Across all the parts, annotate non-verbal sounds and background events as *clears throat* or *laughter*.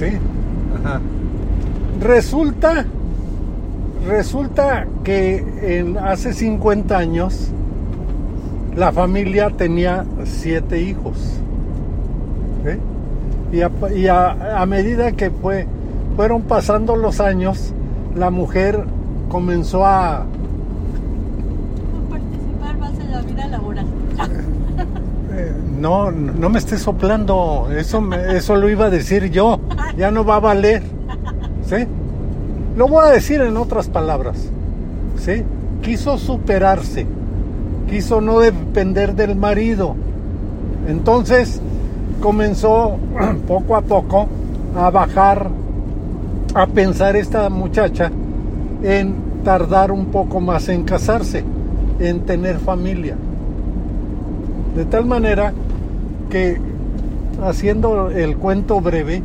¿Sí? Ajá. Resulta, resulta que en, hace 50 años la familia tenía siete hijos. ¿sí? Y, a, y a- a medida que fue, fueron pasando los años, la mujer comenzó a... participar más en la vida laboral. *laughs* no, no me estés soplando, eso, me- eso lo iba a decir yo, ya no va a valer. ¿Sí? Lo voy a decir en otras palabras. ¿Sí? Quiso superarse, quiso no depender del marido. Entonces comenzó *clears throat* poco a poco a bajar, a pensar esta muchacha en tardar un poco más en casarse, en tener familia. De tal manera que, haciendo el cuento breve,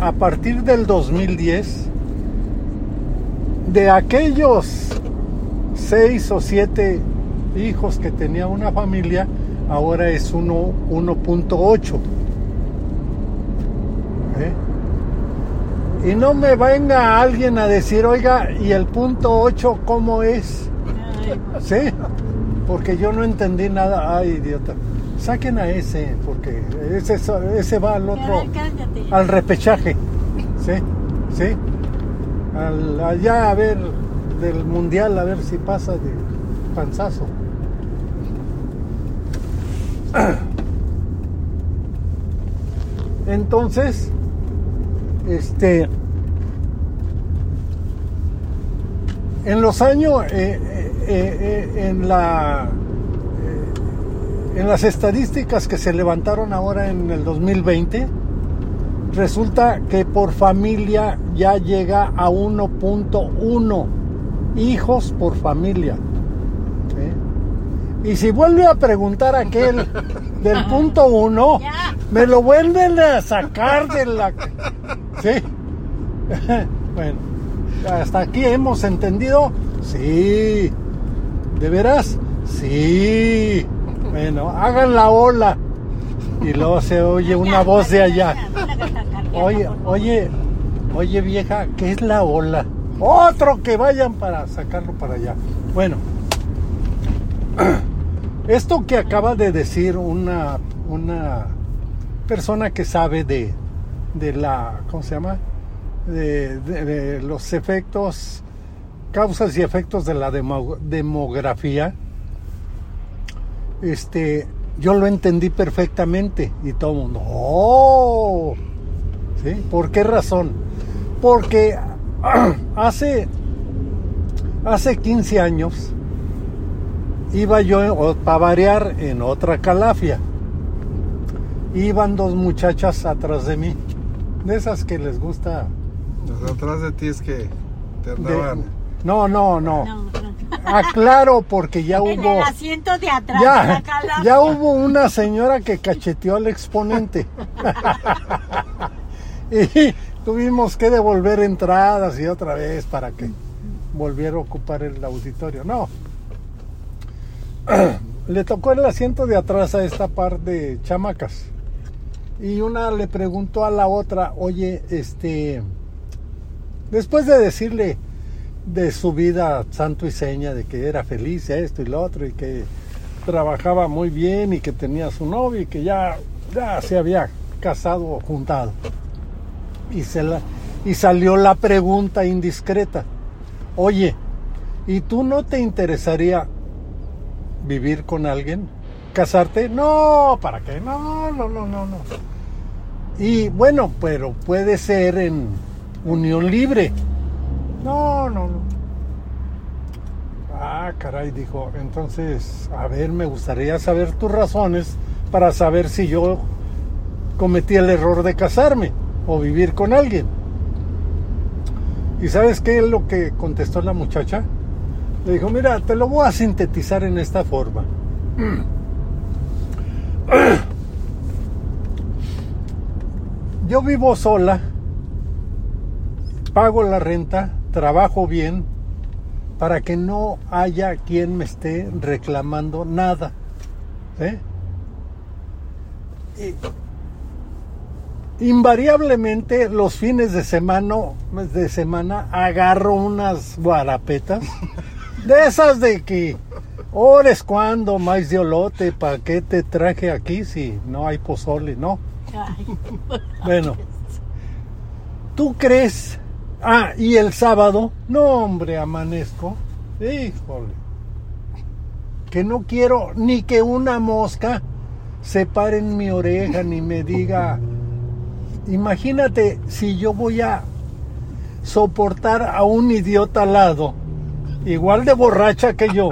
a partir del 2010, de aquellos seis o siete hijos que tenía una familia, ahora es uno- 1.8. ¿Eh? Y no me venga alguien a decir, oiga, ¿y el punto 8 cómo es? Ay, ¿Sí? Porque yo no entendí nada. Ay, idiota. Saquen a ese, porque ese, ese va al otro, cállate. al repechaje. ¿Sí? ¿Sí? Al- allá a ver del mundial, a ver si pasa de panzazo. *clears throat* Entonces, este, en los años, eh, eh, eh, en la, en las estadísticas que se levantaron ahora en el 2020, resulta que por familia ya llega a 1.1 hijos por familia. ¿sí? Y si vuelve a preguntar aquel *laughs* del punto 1, Ya. me lo vuelven a sacar de la... *laughs* ¿Sí? *laughs* bueno, hasta aquí hemos entendido. Sí. ¿De veras? Sí. Bueno, hagan la ola. Y luego se oye una voz de allá. Oye, oye, oye vieja, ¿qué es la ola? Otro que vayan para sacarlo para allá. Bueno, *clears throat* esto que acaba de decir una, una persona que sabe de, de la, ¿cómo se llama? De, de- de los efectos, causas y efectos de la demo- demografía, este, yo lo entendí perfectamente y todo el mundo, ¡oh! ¿Sí? ¿Por qué razón? Porque *clears throat* hace, hace 15 años iba yo para variar en otra calafia. Iban dos muchachas atrás de mí, de esas que les gusta... Los atrás de ti es que te de- andaban. no, no, no. No, no. Aclaro porque ya En hubo... el asiento de atrás Ya, ya hubo una señora que cacheteó al exponente. *laughs* y tuvimos que devolver entradas y otra vez para que volviera a ocupar el auditorio. No. *clears throat* le tocó el asiento de atrás a esta par de chamacas. Y una le preguntó a la otra, oye, este, después de decirle de su vida santo y seña, de que era feliz, esto y lo otro, y que trabajaba muy bien y que tenía su novio y que ya, ya se había casado o juntado. Y, se la, y salió la pregunta indiscreta, oye, ¿y tú no te interesaría vivir con alguien? ¿Casarte? No, ¿para qué? No, no, no, no, no. Y bueno, pero puede ser en unión libre. No, no, no. Ah, caray, dijo. Entonces, a ver, me gustaría saber tus razones para saber si yo cometí el error de casarme o vivir con alguien. ¿Y sabes qué es lo que contestó la muchacha? Le dijo, mira, te lo voy a sintetizar en esta forma. *clears throat* Yo vivo sola, pago la renta, trabajo bien, para que no haya quien me esté reclamando nada. ¿eh? invariablemente los fines de semana, de semana agarro unas guarapetas de esas de que ores cuando maíz de olote, ¿para qué te traje aquí si no hay pozole? No. *laughs* Bueno, ¿tú crees? Ah, y el sábado, no hombre, amanezco. Híjole. Que no quiero ni que una mosca se pare en mi oreja ni me diga, imagínate si yo voy a soportar a un idiota al lado, igual de borracha que yo,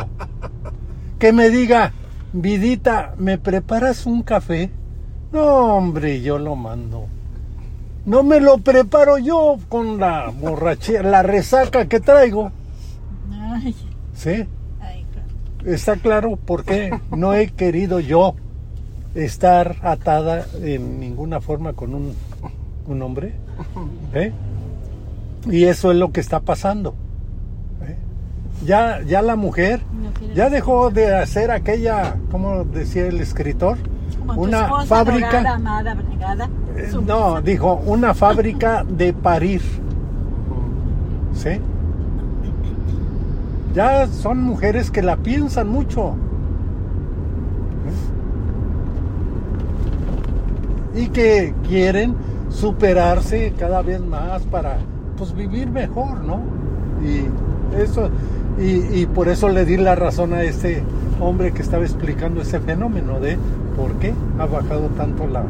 que me diga, vidita, ¿me preparas un café? No, hombre, yo lo mando. No me lo preparo yo con la borrachera, la resaca que traigo. ay, ¿Sí? ay, claro. Está claro por qué no he querido yo estar atada en ninguna forma con un, un hombre. ¿eh? Y eso es lo que está pasando. ¿eh? Ya, ya la mujer No ya dejó de hacer aquella, como decía el escritor, Como una fábrica. amada, abnegada, Eh. No, dijo, una fábrica de parir. ¿Sí? Ya son mujeres que la piensan mucho. ¿Eh? Y que quieren superarse cada vez más para pues vivir mejor, ¿no? Y eso y, y por eso le di la razón a este hombre que estaba explicando ese fenómeno de por qué ha bajado tanto la,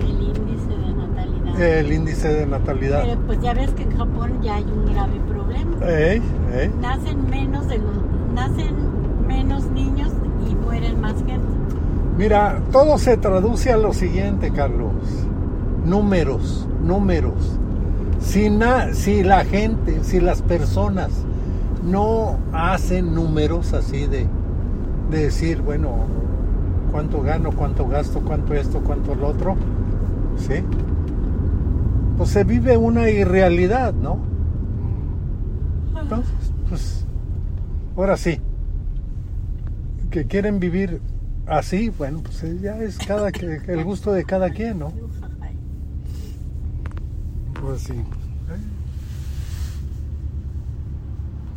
El índice de natalidad. el índice de natalidad. Pero pues ya ves que en Japón ya hay un grave problema. Ey, ey. Nacen menos de los, nacen menos niños y mueren más gente. Mira, todo se traduce a lo siguiente, Carlos. Números, números. Si, na- si la gente, si las personas no hacen números así de, de decir, bueno, cuánto gano, cuánto gasto, cuánto esto, cuánto lo otro, ¿sí? Pues se vive una irrealidad, ¿no? Entonces, pues, ahora sí, que quieren vivir así, bueno, pues eh, ya es cada que el gusto de cada quien, ¿no? Pues sí.